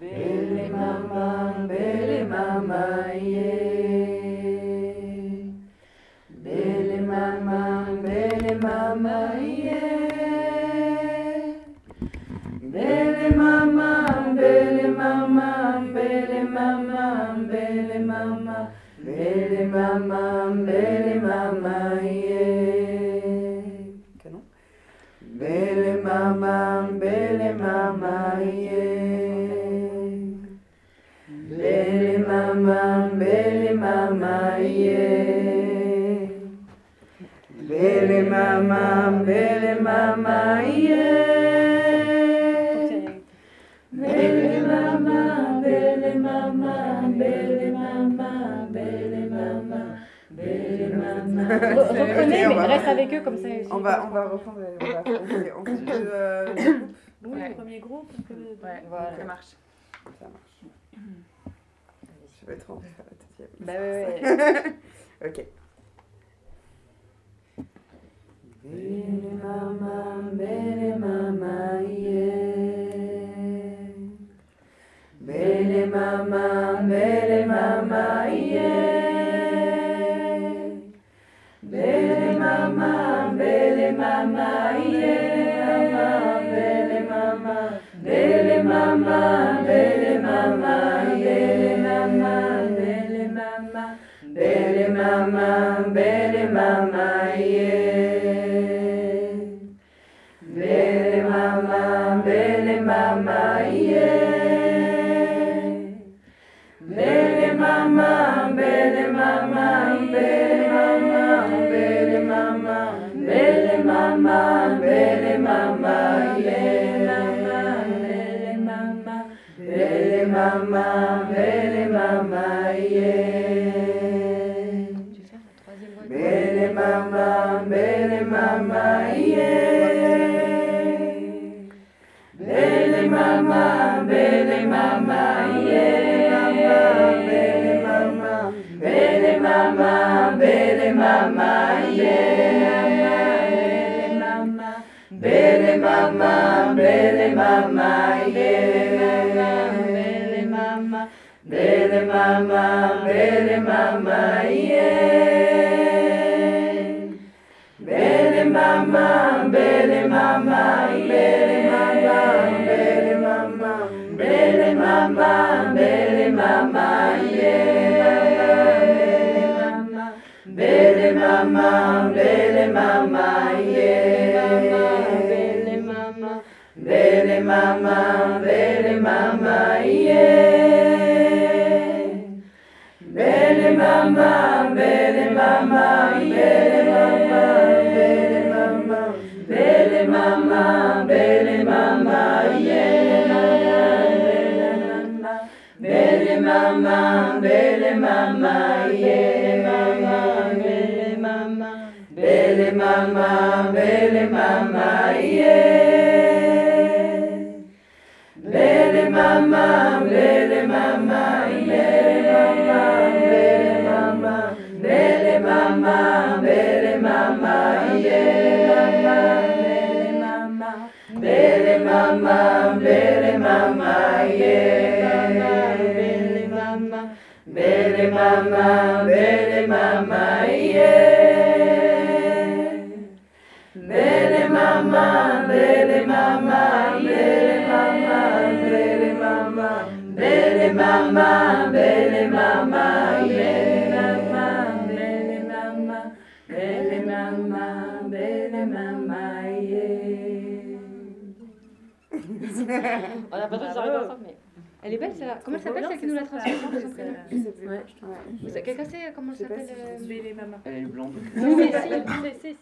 Bele mama, bele mama, yeah. Bele mama, bele mama, yeah. Bele mama, bele mama, bele mama, bele mama, bele mama, bele Bele mama, bele mama, yeah. Bele mama, bele mama, yeah. Bele mama, bele mama, yeah. Re- Reprenez, mais reste avec eux comme ça. On va, on va reprendre. On va, on fait- on fait deux, euh, groupes. Oui, le premier groupe. Ouais, ça marche. Ça marche. Je vais trop en faire la deuxième. Bah ouais. Ok. Yeah. Yeah. mama ye. Mbele mama mbele mama mbele mama mbele mama mbele mama mbele mama ye. Mbele mama mbele mama mbele mama ye. Mbele mama mbele mama Bele mama, bele mama, yeah. Bele mama, bele mama, bele mama, yeah. Bele mama, bele mama, bele mama, bele mama, bele mama, bele Bele mama, yeah. Bele mama, bele mama, mamam, beni mamam, yeah. Beni mamam, beni mamam, beni mamam, beni mamam, beni mamam, beni mamam, yeah. Beni mamam, beni mamam, yeah. Beni mamam, beni mamam, yeah. Bele mama, yeah. Bele mama, bele mama, yeah. Bele mama, bele mama, bele mama, yeah. Bele mama, bele mama, bele mama, bele mama, bele mama, bele mama, yeah. Bele mama, bele mama, bele mama, yeah. On a pas tous arrivé ensemble, mais. Elle est belle celle-là. Comment elle s'appelle celle qui nous l'a transmise Quelqu'un sait comment elle s'appelle si euh, Bélé maman. Elle est blonde. Oui, mais si,